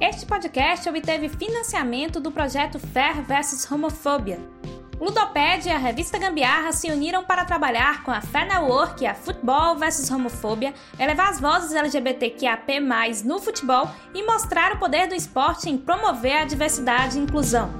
Este podcast obteve financiamento do projeto Fair vs Homofobia. Ludoped e a revista Gambiarra se uniram para trabalhar com a Fair Network e a Futebol vs Homofobia, elevar as vozes LGBTQAP+, no futebol e mostrar o poder do esporte em promover a diversidade e inclusão.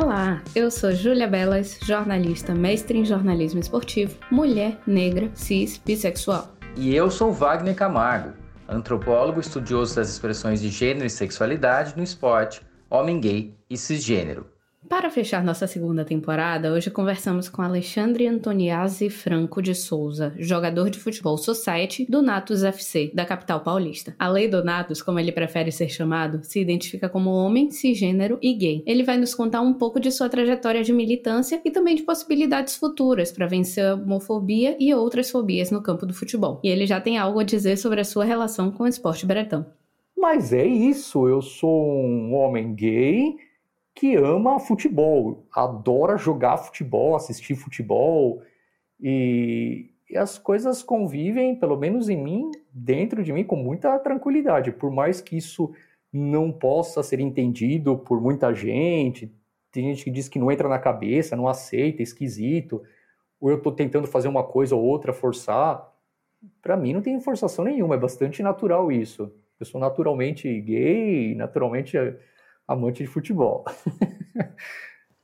Olá, eu sou Júlia Belas, jornalista, mestre em jornalismo esportivo, mulher, negra, cis, bissexual. E eu sou Wagner Camargo, antropólogo estudioso das expressões de gênero e sexualidade no esporte, homem gay e cisgênero. Para fechar nossa segunda temporada, hoje conversamos com Alexandre Antoniazzi Franco de Souza, jogador de futebol society do Natus FC, da capital paulista. A lei do Natus, como ele prefere ser chamado, se identifica como homem, cisgênero e gay. Ele vai nos contar um pouco de sua trajetória de militância e também de possibilidades futuras para vencer a homofobia e outras fobias no campo do futebol. E ele já tem algo a dizer sobre a sua relação com o esporte bretão. Mas é isso, eu sou um homem gay que ama futebol, adora jogar futebol, assistir futebol e, e, as coisas convivem, pelo menos em mim, dentro de mim, com muita tranquilidade. Por mais que isso não possa ser entendido por muita gente, tem gente que diz que não entra na cabeça, não aceita, é esquisito, ou eu estou tentando fazer uma coisa ou outra, forçar. Para mim não tem forçação nenhuma, é bastante natural isso. Eu sou naturalmente gay, naturalmente amante de futebol.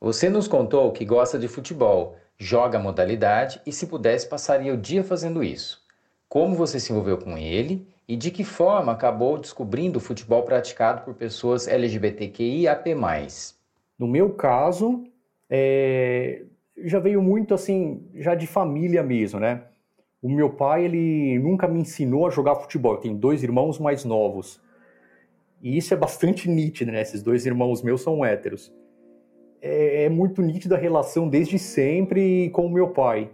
Você nos contou que gosta de futebol, joga a modalidade e, se pudesse, passaria o dia fazendo isso. Como você se envolveu com ele e de que forma acabou descobrindo o futebol praticado por pessoas LGBTQIAP+. No meu caso, é... já veio muito assim, já de família mesmo, né? O meu pai, ele nunca me ensinou a jogar futebol. Eu tenho dois irmãos mais novos. E isso é bastante nítido, né? Esses dois irmãos meus são héteros. É, é muito nítida a relação desde sempre com o meu pai.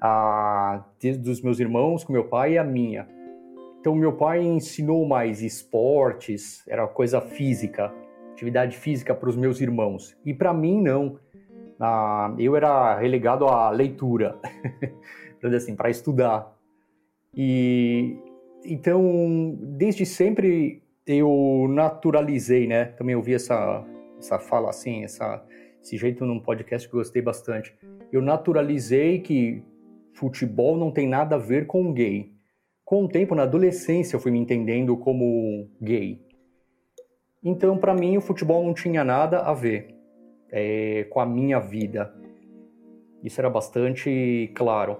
A, desde os meus irmãos com meu pai e a minha. Então, meu pai ensinou mais esportes, era coisa física, atividade física para os meus irmãos. E para mim, não. Ah, eu era relegado à leitura, para assim, para estudar. E então, desde sempre eu naturalizei, né? Também ouvi essa, essa fala assim, essa, esse jeito num podcast que eu gostei bastante. Eu naturalizei que futebol não tem nada a ver com gay. Com o tempo, na adolescência, eu fui me entendendo como gay. Então, para mim, o futebol não tinha nada a ver é, com a minha vida. Isso era bastante claro.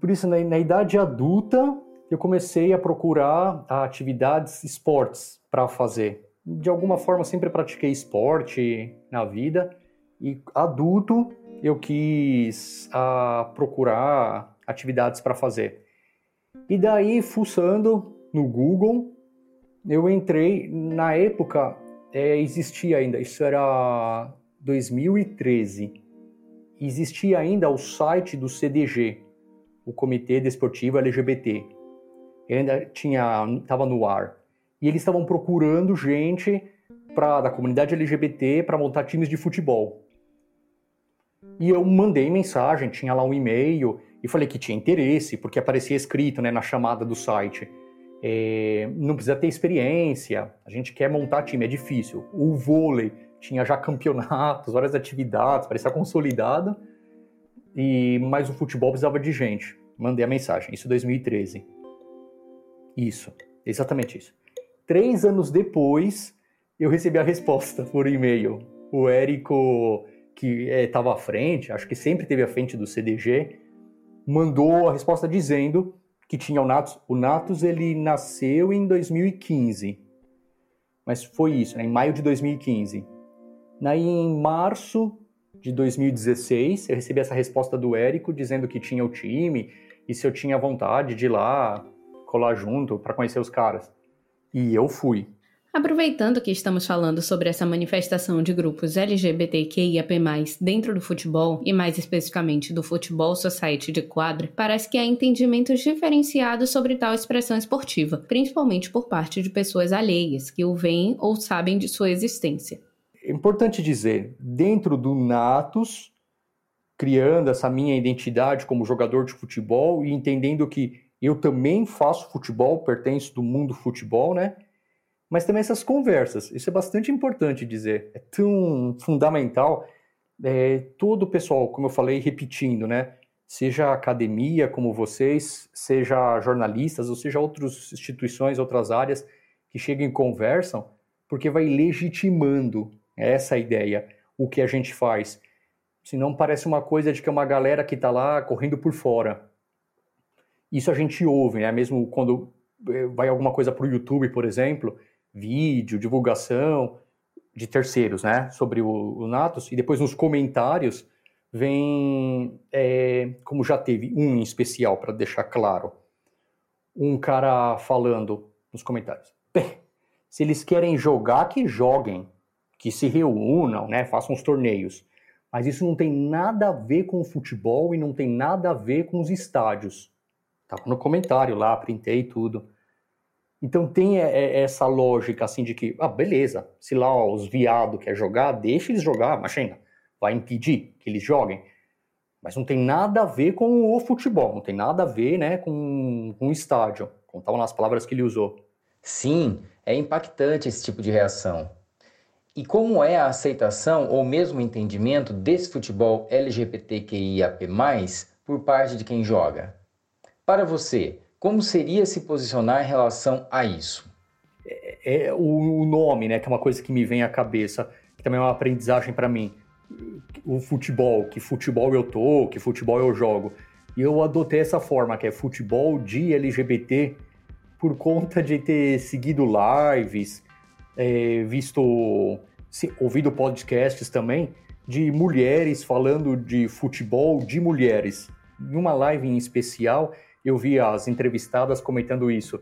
Por isso, na, na idade adulta, eu comecei a procurar atividades, esportes para fazer. De alguma forma, sempre pratiquei esporte na vida e adulto eu quis a, procurar atividades para fazer. E daí, fuçando no Google, eu entrei. Na época, é, existia ainda, isso era 2013, existia ainda o site do CDG, o Comitê Desportivo LGBT ainda tinha estava no ar. E eles estavam procurando gente para da comunidade LGBT para montar times de futebol. E eu mandei mensagem, tinha lá um e-mail e falei que tinha interesse, porque aparecia escrito né, na chamada do site. É, não precisa ter experiência, a gente quer montar time, é difícil. O vôlei tinha já campeonatos, várias atividades, parecia consolidado, e mas o futebol precisava de gente. Mandei a mensagem, isso em 2013. Isso, exatamente isso. Três anos depois, eu recebi a resposta por e-mail. O Érico, que estava é, à frente, acho que sempre teve à frente do CDG, mandou a resposta dizendo que tinha o Natus. O Natus ele nasceu em 2015, mas foi isso, né, em maio de 2015. Daí, em março de 2016, eu recebi essa resposta do Érico dizendo que tinha o time e se eu tinha vontade de ir lá colar junto para conhecer os caras. E eu fui. Aproveitando que estamos falando sobre essa manifestação de grupos LGBTQIAP+, dentro do futebol, e mais especificamente do Futebol Society de quadra, parece que há entendimentos diferenciados sobre tal expressão esportiva, principalmente por parte de pessoas alheias, que o veem ou sabem de sua existência. é importante dizer, dentro do Natus, criando essa minha identidade como jogador de futebol e entendendo que eu também faço futebol, pertenço do mundo futebol, né? Mas também essas conversas, isso é bastante importante dizer, é tão fundamental. É, todo o pessoal, como eu falei, repetindo, né? Seja academia como vocês, seja jornalistas, ou seja outras instituições, outras áreas que chegam e conversam, porque vai legitimando essa ideia, o que a gente faz. Senão parece uma coisa de que é uma galera que está lá correndo por fora. Isso a gente ouve, né? Mesmo quando eh, vai alguma coisa para o YouTube, por exemplo, vídeo, divulgação de terceiros, né? Sobre o, o Natos, e depois nos comentários vem, é, como já teve um em especial, para deixar claro, um cara falando nos comentários. Bem, se eles querem jogar, que joguem que se reúnam, né, façam os torneios. Mas isso não tem nada a ver com o futebol e não tem nada a ver com os estádios. Tá no comentário lá, printei tudo. Então tem é, é, essa lógica assim de que, ah, beleza, se lá ó, os viados quer jogar, deixa eles jogar, imagina, vai impedir que eles joguem. Mas não tem nada a ver com o futebol, não tem nada a ver né, com, com o estádio, como estavam nas palavras que ele usou. Sim, é impactante esse tipo de reação. E como é a aceitação ou mesmo o entendimento desse futebol LGBTQIAP+, por parte de quem joga? Para você, como seria se posicionar em relação a isso? É, é o nome, né, que é uma coisa que me vem à cabeça, que também é uma aprendizagem para mim. O futebol, que futebol eu tô, que futebol eu jogo. E eu adotei essa forma, que é futebol de LGBT, por conta de ter seguido lives, é, visto, se, ouvido podcasts também de mulheres falando de futebol de mulheres. Em uma live em especial, eu vi as entrevistadas comentando isso,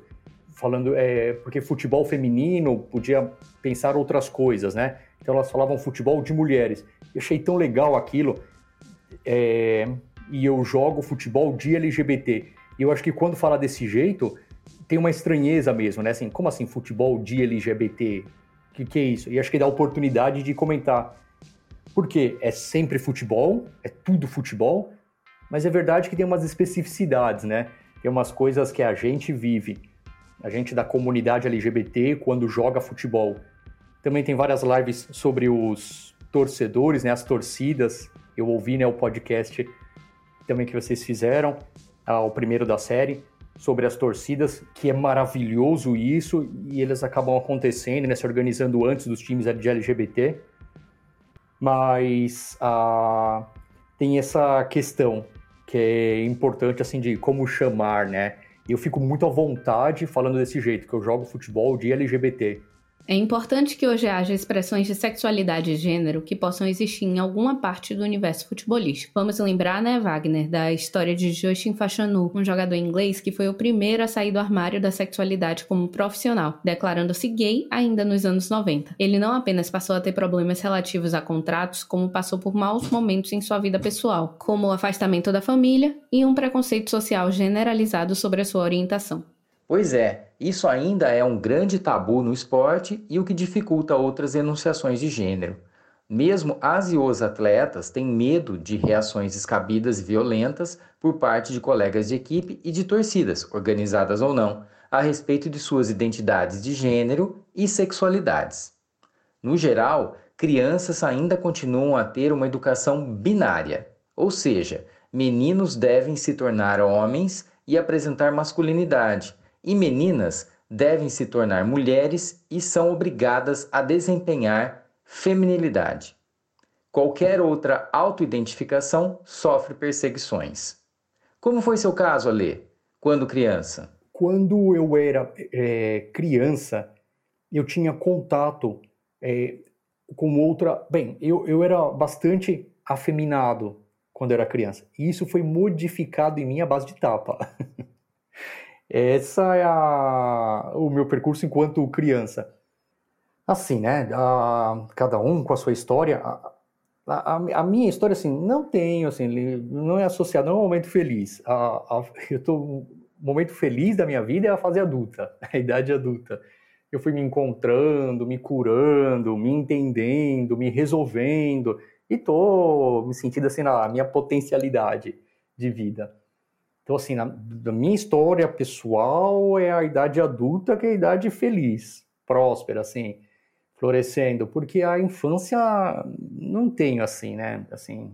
falando é, porque futebol feminino podia pensar outras coisas, né? Então elas falavam futebol de mulheres. Eu achei tão legal aquilo. É, e eu jogo futebol de LGBT. E eu acho que quando fala desse jeito, tem uma estranheza mesmo, né? Assim, como assim futebol de LGBT? O que, que é isso? E acho que dá oportunidade de comentar. Porque é sempre futebol, é tudo futebol, mas é verdade que tem umas especificidades, né? Tem umas coisas que a gente vive, a gente da comunidade LGBT, quando joga futebol. Também tem várias lives sobre os torcedores, né? As torcidas. Eu ouvi né, o podcast também que vocês fizeram, ah, o primeiro da série sobre as torcidas, que é maravilhoso isso, e eles acabam acontecendo, né, se organizando antes dos times de LGBT. Mas ah, tem essa questão que é importante, assim, de como chamar, né? Eu fico muito à vontade falando desse jeito, que eu jogo futebol de LGBT. É importante que hoje haja expressões de sexualidade e gênero que possam existir em alguma parte do universo futebolístico. Vamos lembrar, né, Wagner, da história de Justin Fashanu, um jogador inglês que foi o primeiro a sair do armário da sexualidade como profissional, declarando-se gay ainda nos anos 90. Ele não apenas passou a ter problemas relativos a contratos, como passou por maus momentos em sua vida pessoal, como o afastamento da família e um preconceito social generalizado sobre a sua orientação. Pois é, isso ainda é um grande tabu no esporte e o que dificulta outras enunciações de gênero. Mesmo as e os atletas têm medo de reações descabidas e violentas por parte de colegas de equipe e de torcidas, organizadas ou não, a respeito de suas identidades de gênero e sexualidades. No geral, crianças ainda continuam a ter uma educação binária, ou seja, meninos devem se tornar homens e apresentar masculinidade, e meninas devem se tornar mulheres e são obrigadas a desempenhar feminilidade. Qualquer outra autoidentificação sofre perseguições. Como foi seu caso, Alê, quando criança? Quando eu era é, criança, eu tinha contato é, com outra. Bem, eu, eu era bastante afeminado quando era criança. E isso foi modificado em mim à base de tapa. Essa é a, o meu percurso enquanto criança. Assim, né? A, cada um com a sua história. A, a, a, minha história, assim, não tenho, assim, não é associado, não é um momento feliz. eu o momento feliz da minha vida é a fase adulta, a idade adulta. eu fui me encontrando, me curando, me entendendo, me resolvendo e tô me sentindo assim na minha potencialidade de vida. Então, assim, na, na minha história pessoal é a idade adulta que é a idade feliz, próspera, assim, florescendo, porque a infância não tenho assim, né? Assim,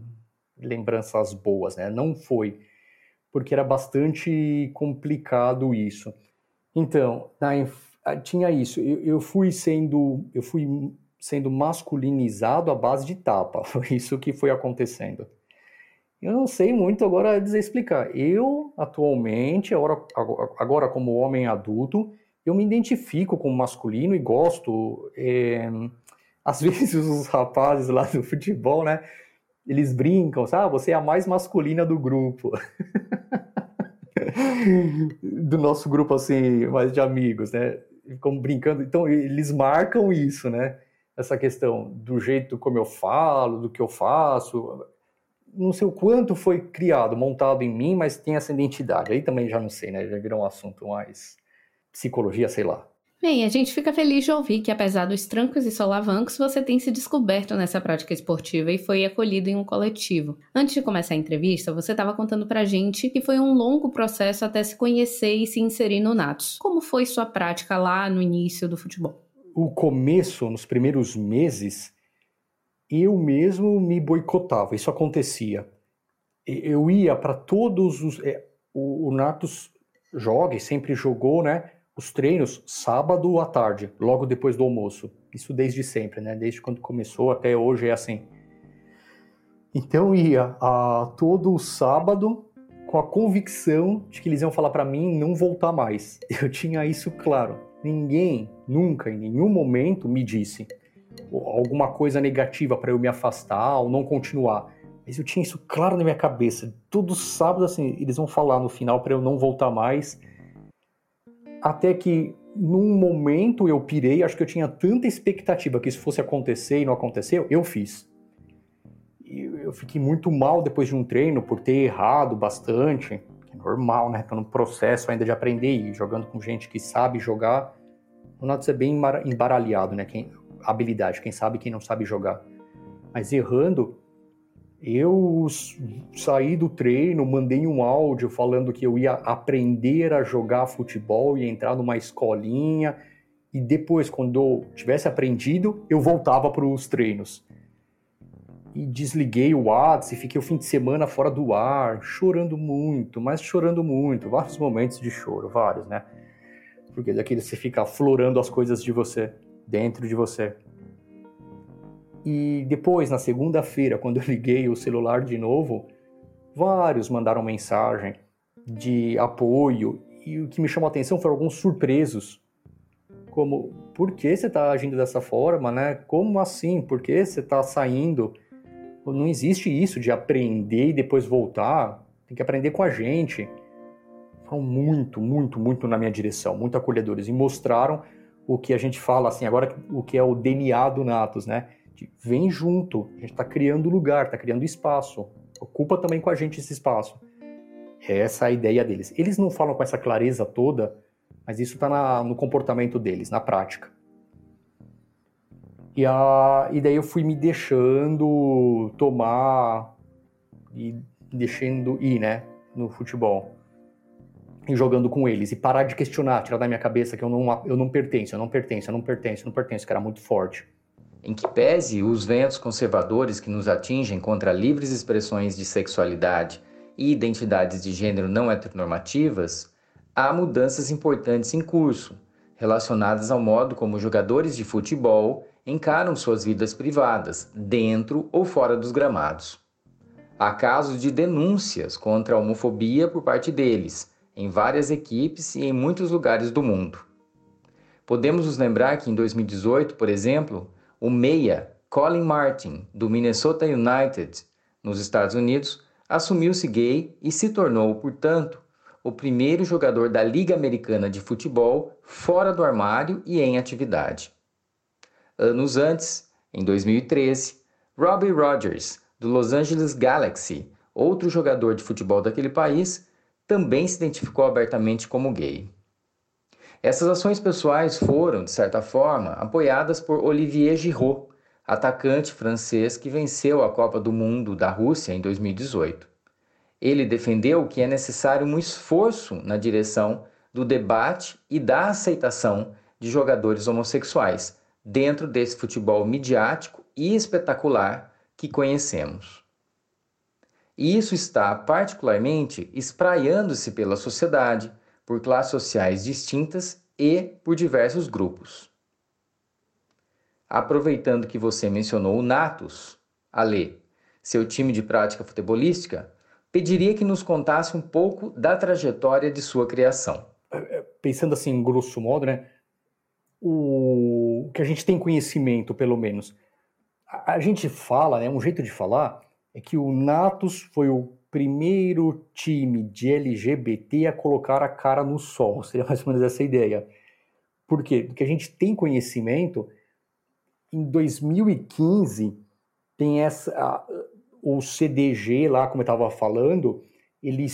lembranças boas, né? Não foi, porque era bastante complicado isso. Então, na, tinha isso. Eu, eu fui sendo, eu fui sendo masculinizado à base de tapa. Foi isso que foi acontecendo. Eu não sei muito agora dizer explicar. Eu, atualmente, agora, agora como homem adulto, eu me identifico como masculino e gosto. É, às vezes os rapazes lá do futebol, né? Eles brincam, sabe? Ah, você é a mais masculina do grupo. do nosso grupo, assim, mais de amigos, né? Ficam brincando. Então, eles marcam isso, né? Essa questão do jeito como eu falo, do que eu faço. Não sei o quanto foi criado, montado em mim, mas tem essa identidade. Aí também já não sei, né? Já virou um assunto mais psicologia, sei lá. Bem, a gente fica feliz de ouvir que, apesar dos trancos e solavancos, você tem se descoberto nessa prática esportiva e foi acolhido em um coletivo. Antes de começar a entrevista, você estava contando pra gente que foi um longo processo até se conhecer e se inserir no Natos. Como foi sua prática lá no início do futebol? O começo, nos primeiros meses, eu mesmo me boicotava, isso acontecia. Eu ia para todos os. É, o, o Natos joga e sempre jogou, né? os treinos sábado à tarde, logo depois do almoço. Isso desde sempre, né? Desde quando começou até hoje é assim. Então ia a todo sábado com a convicção de que eles iam falar para mim não voltar mais. Eu tinha isso claro. Ninguém nunca, em nenhum momento, me disse alguma coisa negativa para eu me afastar ou não continuar. Mas eu tinha isso claro na minha cabeça. Todo sábado, assim, eles vão falar no final para eu não voltar mais até que num momento eu pirei, acho que eu tinha tanta expectativa que isso fosse acontecer e não aconteceu, eu fiz. Eu fiquei muito mal depois de um treino por ter errado bastante. É normal, né? Tô no processo ainda de aprender e jogando com gente que sabe jogar. O Natos é bem embaralhado, né? Quem, habilidade, quem sabe quem não sabe jogar. Mas errando, eu saí do treino, mandei um áudio falando que eu ia aprender a jogar futebol e entrar numa escolinha. E depois, quando eu tivesse aprendido, eu voltava para os treinos. E desliguei o WhatsApp e fiquei o fim de semana fora do ar, chorando muito, mas chorando muito. Vários momentos de choro, vários, né? Porque daquele você fica florando as coisas de você, dentro de você. E depois, na segunda-feira, quando eu liguei o celular de novo, vários mandaram mensagem de apoio. E o que me chamou a atenção foram alguns surpresos. Como, por que você está agindo dessa forma, né? Como assim? Por que você está saindo? Não existe isso de aprender e depois voltar. Tem que aprender com a gente. Foram muito, muito, muito na minha direção, muito acolhedores. E mostraram o que a gente fala, assim, agora o que é o DNA do Natos, né? vem junto, a gente está criando lugar, está criando espaço, ocupa também com a gente esse espaço. Essa é a ideia deles. Eles não falam com essa clareza toda, mas isso está no comportamento deles, na prática. E, a, e daí eu fui me deixando tomar e deixando ir, né, no futebol. E jogando com eles. E parar de questionar, tirar da minha cabeça que eu não, eu não pertenço, eu não pertenço, eu não pertenço, eu não pertenço, que era muito forte. Em que pese os ventos conservadores que nos atingem contra livres expressões de sexualidade e identidades de gênero não heteronormativas, há mudanças importantes em curso, relacionadas ao modo como jogadores de futebol encaram suas vidas privadas, dentro ou fora dos gramados. Há casos de denúncias contra a homofobia por parte deles, em várias equipes e em muitos lugares do mundo. Podemos nos lembrar que em 2018, por exemplo, o meia Colin Martin, do Minnesota United, nos Estados Unidos, assumiu-se gay e se tornou, portanto, o primeiro jogador da Liga Americana de Futebol fora do armário e em atividade. Anos antes, em 2013, Robbie Rogers, do Los Angeles Galaxy, outro jogador de futebol daquele país, também se identificou abertamente como gay. Essas ações pessoais foram, de certa forma, apoiadas por Olivier Giroud, atacante francês que venceu a Copa do Mundo da Rússia em 2018. Ele defendeu que é necessário um esforço na direção do debate e da aceitação de jogadores homossexuais dentro desse futebol midiático e espetacular que conhecemos. E isso está particularmente espraiando-se pela sociedade, por classes sociais distintas e por diversos grupos. Aproveitando que você mencionou o Natus, Ale, seu time de prática futebolística, pediria que nos contasse um pouco da trajetória de sua criação. É, é, pensando assim, grosso modo, né? O que a gente tem conhecimento, pelo menos. A gente fala, né? Um jeito de falar é que o Natus foi o primeiro time de LGBT a colocar a cara no sol. Seria mais ou menos essa ideia. Por quê? Porque a gente tem conhecimento. Em 2015 tem essa o CDG lá, como eu estava falando, ele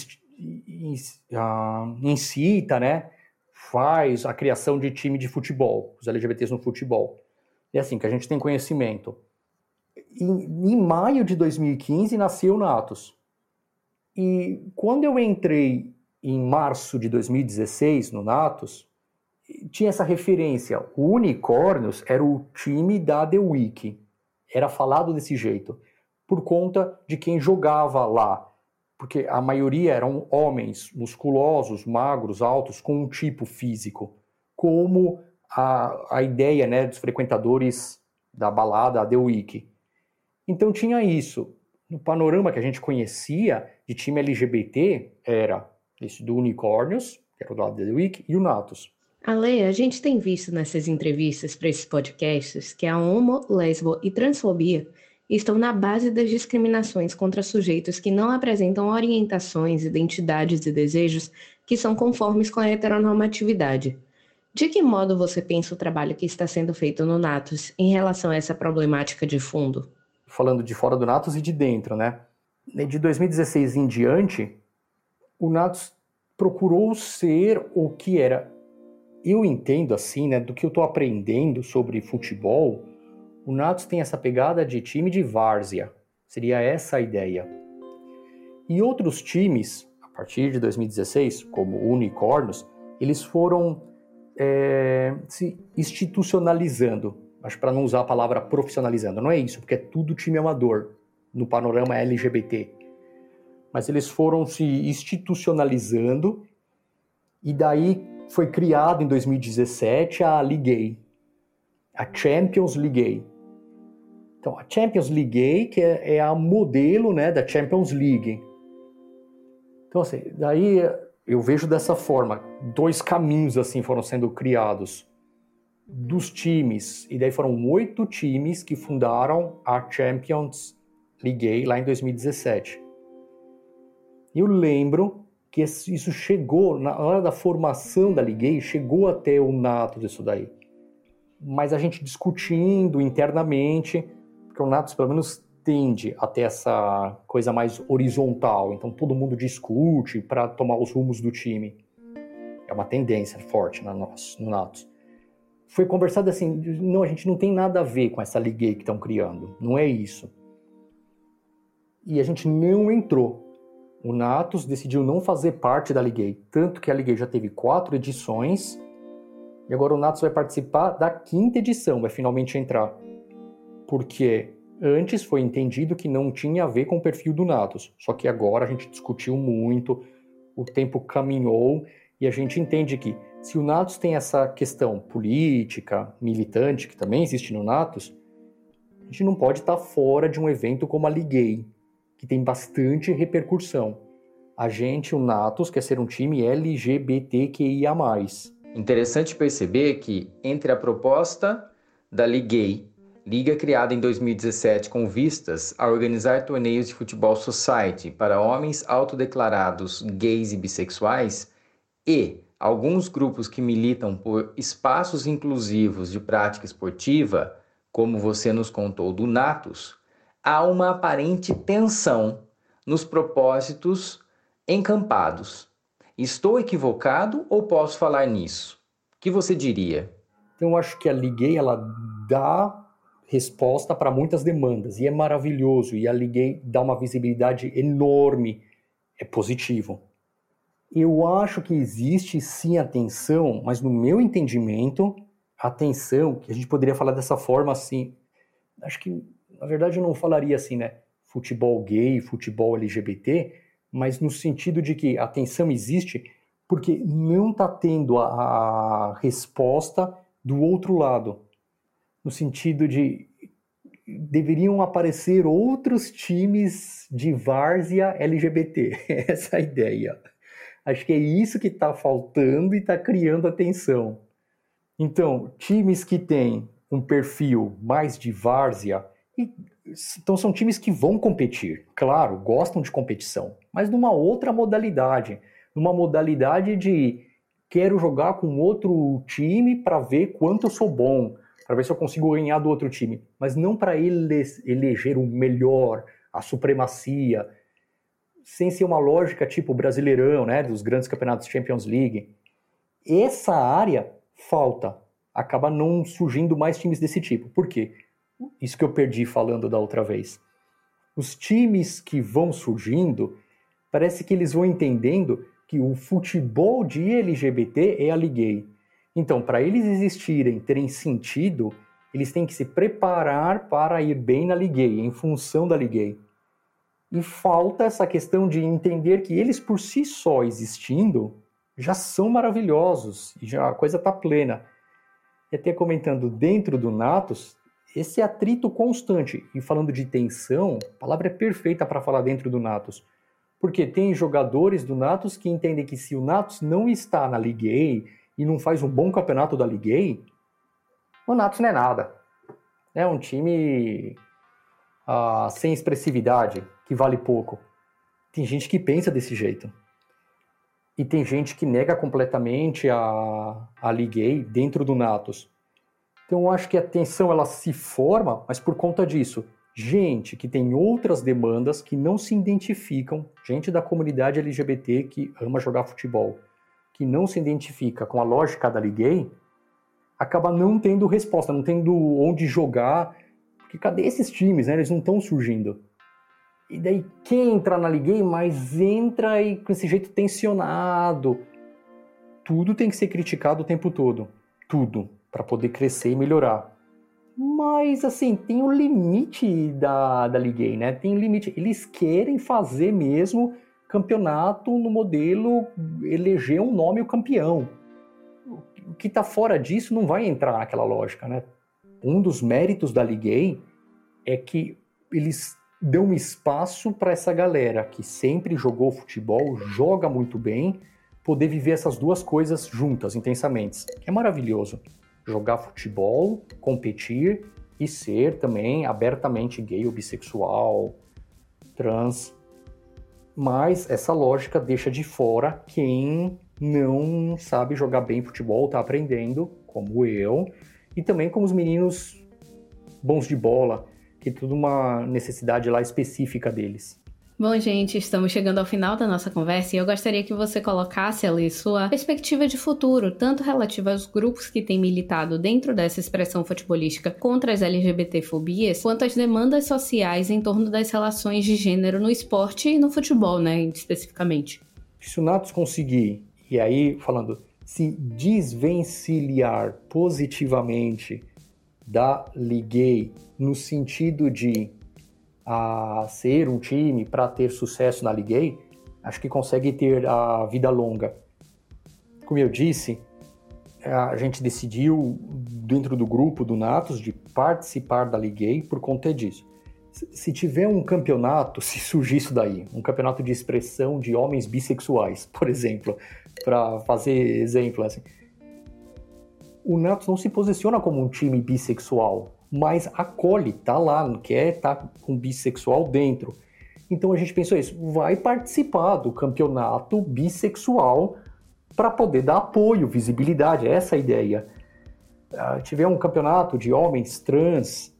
incita, né? Faz a criação de time de futebol, os LGBTs no futebol. É assim que a gente tem conhecimento. Em, em maio de 2015 nasceu o Natus. E quando eu entrei em março de 2016 no Natus, tinha essa referência. O Unicórnios era o time da The Week. Era falado desse jeito por conta de quem jogava lá. Porque a maioria eram homens musculosos, magros, altos, com um tipo físico. Como a, a ideia né, dos frequentadores da balada, The Week. Então tinha isso. No panorama que a gente conhecia de time LGBT, era esse do Unicórnios, que era o lado da The Week, e o Natus. Ale, a gente tem visto nessas entrevistas para esses podcasts que a homo, lesbo e transfobia estão na base das discriminações contra sujeitos que não apresentam orientações, identidades e desejos que são conformes com a heteronormatividade. De que modo você pensa o trabalho que está sendo feito no Natus em relação a essa problemática de fundo? Falando de fora do Natus e de dentro, né? De 2016 em diante, o Natus procurou ser o que era. Eu entendo assim, né, do que eu estou aprendendo sobre futebol, o Natos tem essa pegada de time de várzea, seria essa a ideia. E outros times, a partir de 2016, como o Unicórnios, eles foram é, se institucionalizando. Acho para não usar a palavra profissionalizando, não é isso, porque é tudo time amador no panorama LGBT. Mas eles foram se institucionalizando e daí foi criado em 2017 a Ligue a Champions League então, a Champions League, que é, é a modelo né, da Champions League. Então, assim, daí eu vejo dessa forma, dois caminhos assim foram sendo criados dos times, e daí foram oito times que fundaram a Champions League lá em 2017. Eu lembro que isso chegou, na hora da formação da Ligue, chegou até o nato disso daí. Mas a gente discutindo internamente, porque o Natos, pelo menos, tende a ter essa coisa mais horizontal. Então, todo mundo discute para tomar os rumos do time. É uma tendência forte no, no Natos. Foi conversado assim: não, a gente não tem nada a ver com essa ligue que estão criando. Não é isso. E a gente não entrou. O Natos decidiu não fazer parte da Liguei, tanto que a Liguei já teve quatro edições e agora o Natos vai participar da quinta edição, vai finalmente entrar porque antes foi entendido que não tinha a ver com o perfil do Natos, só que agora a gente discutiu muito, o tempo caminhou e a gente entende que se o Natos tem essa questão política, militante, que também existe no Natos, a gente não pode estar fora de um evento como a Liguei, que tem bastante repercussão. A gente, o Natos, quer ser um time LGBTQIA+. Interessante perceber que entre a proposta da Liguei liga criada em 2017 com vistas a organizar torneios de futebol society para homens autodeclarados gays e bissexuais e alguns grupos que militam por espaços inclusivos de prática esportiva, como você nos contou do Natus, há uma aparente tensão nos propósitos encampados. Estou equivocado ou posso falar nisso? que você diria? Então, eu acho que a Liguei, ela dá resposta para muitas demandas, e é maravilhoso, e a Liguei dá uma visibilidade enorme, é positivo. Eu acho que existe sim atenção, mas no meu entendimento, atenção, que a gente poderia falar dessa forma assim, acho que, na verdade, eu não falaria assim, né? Futebol gay, futebol LGBT, mas no sentido de que atenção existe porque não está tendo a, a resposta do outro lado, no sentido de deveriam aparecer outros times de várzea LGBT. Essa é a ideia. Acho que é isso que está faltando e está criando atenção. Então, times que têm um perfil mais de várzea, então são times que vão competir, claro, gostam de competição, mas numa outra modalidade, numa modalidade de quero jogar com outro time para ver quanto eu sou bom, para ver se eu consigo ganhar do outro time, mas não para ele eleger o melhor, a supremacia, sem ser uma lógica tipo brasileirão, né, dos grandes campeonatos Champions League. Essa área falta, acaba não surgindo mais times desse tipo. Por quê? Isso que eu perdi falando da outra vez. Os times que vão surgindo, parece que eles vão entendendo que o futebol de LGBT é a gay. Então, para eles existirem, terem sentido, eles têm que se preparar para ir bem na gay, em função da gay. E falta essa questão de entender que eles por si só existindo já são maravilhosos e já a coisa está plena. E até comentando dentro do Natos, esse atrito constante e falando de tensão, a palavra é perfeita para falar dentro do Natos. Porque tem jogadores do Natos que entendem que se o Natos não está na Liga e não faz um bom campeonato da Liga o Natos não é nada. É um time sem expressividade, que vale pouco. Tem gente que pensa desse jeito. E tem gente que nega completamente a, a Liga dentro do Natos. Então eu acho que a tensão ela se forma, mas por conta disso, gente que tem outras demandas que não se identificam, gente da comunidade LGBT que ama jogar futebol, que não se identifica com a lógica da Liguei, acaba não tendo resposta, não tendo onde jogar, cadê esses times, né? Eles não estão surgindo. E daí quem entra na Liguei, mas entra e com esse jeito tensionado. Tudo tem que ser criticado o tempo todo. Tudo. para poder crescer e melhorar. Mas, assim, tem o limite da, da Liguei, né? Tem o limite. Eles querem fazer mesmo campeonato no modelo eleger um nome o campeão. O que está fora disso não vai entrar naquela lógica, né? Um dos méritos da Liguei é que eles dão espaço para essa galera que sempre jogou futebol, joga muito bem, poder viver essas duas coisas juntas, intensamente. É maravilhoso. Jogar futebol, competir e ser também abertamente gay ou bissexual, trans mas essa lógica deixa de fora quem não sabe jogar bem futebol, está aprendendo, como eu, e também como os meninos bons de bola, que é tudo uma necessidade lá específica deles. Bom, gente, estamos chegando ao final da nossa conversa e eu gostaria que você colocasse ali sua perspectiva de futuro, tanto relativa aos grupos que têm militado dentro dessa expressão futebolística contra as LGBT-fobias, quanto às demandas sociais em torno das relações de gênero no esporte e no futebol, né, especificamente. Se o Natos conseguir, e aí falando, se desvencilhar positivamente da Liguei no sentido de a ser um time para ter sucesso na Liga acho que consegue ter a vida longa. Como eu disse, a gente decidiu dentro do grupo do Natos de participar da Liga por conta disso. Se tiver um campeonato, se surgir isso daí, um campeonato de expressão de homens bissexuais, por exemplo, para fazer exemplo assim, o Natos não se posiciona como um time bissexual mas acolhe, tá lá, quer tá com bissexual dentro. Então a gente pensou isso, vai participar do campeonato bissexual para poder dar apoio, visibilidade, essa é a ideia. Uh, tiver um campeonato de homens trans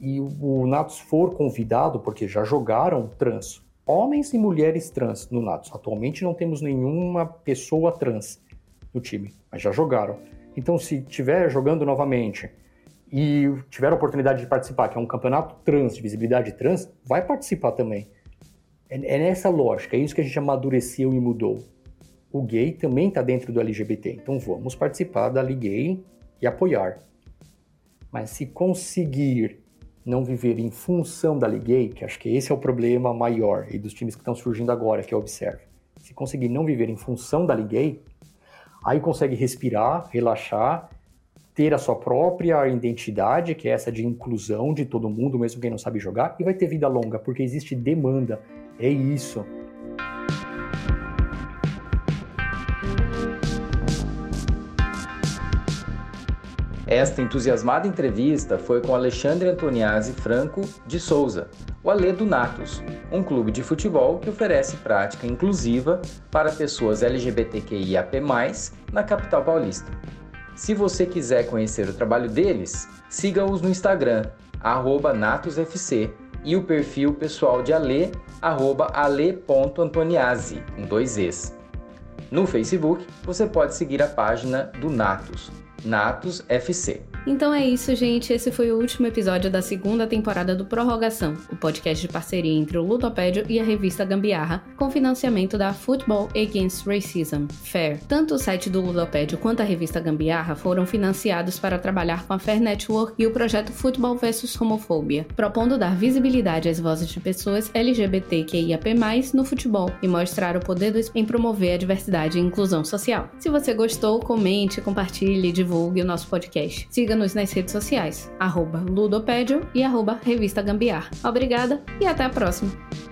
e o Natos for convidado, porque já jogaram trans, homens e mulheres trans no Natos. Atualmente não temos nenhuma pessoa trans no time, mas já jogaram. Então, se tiver jogando novamente e tiver a oportunidade de participar, que é um campeonato trans, de visibilidade trans, vai participar também. É, é nessa lógica, é isso que a gente amadureceu e mudou. O gay também está dentro do LGBT, então vamos participar da Ligue e apoiar. Mas se conseguir não viver em função da Ligue, que acho que esse é o problema maior e dos times que estão surgindo agora, que eu observo. Se conseguir não viver em função da Ligue, aí consegue respirar, relaxar, ter a sua própria identidade, que é essa de inclusão de todo mundo, mesmo quem não sabe jogar, e vai ter vida longa, porque existe demanda. É isso. Esta entusiasmada entrevista foi com Alexandre Antoniazzi Franco de Souza, o Alê do Natus, um clube de futebol que oferece prática inclusiva para pessoas LGBTQIAP+, na capital paulista. Se você quiser conhecer o trabalho deles, siga-os no Instagram, natusfc, e o perfil pessoal de Alê, ale.antoniazzi, com dois Es. No Facebook, você pode seguir a página do Natus, Natus FC. Então é isso, gente. Esse foi o último episódio da segunda temporada do Prorrogação, o podcast de parceria entre o Ludopédio e a revista Gambiarra, com financiamento da Football Against Racism, FAIR. Tanto o site do Ludopédio quanto a revista Gambiarra foram financiados para trabalhar com a FAIR Network e o projeto Futebol vs Homofobia, propondo dar visibilidade às vozes de pessoas LGBTQIAP+, no futebol e mostrar o poder do em promover a diversidade e inclusão social. Se você gostou, comente, compartilhe e divulgue o nosso podcast. Siga siga-nos nas redes sociais, arroba Ludopédio e arroba Revista Gambiar. Obrigada e até a próxima!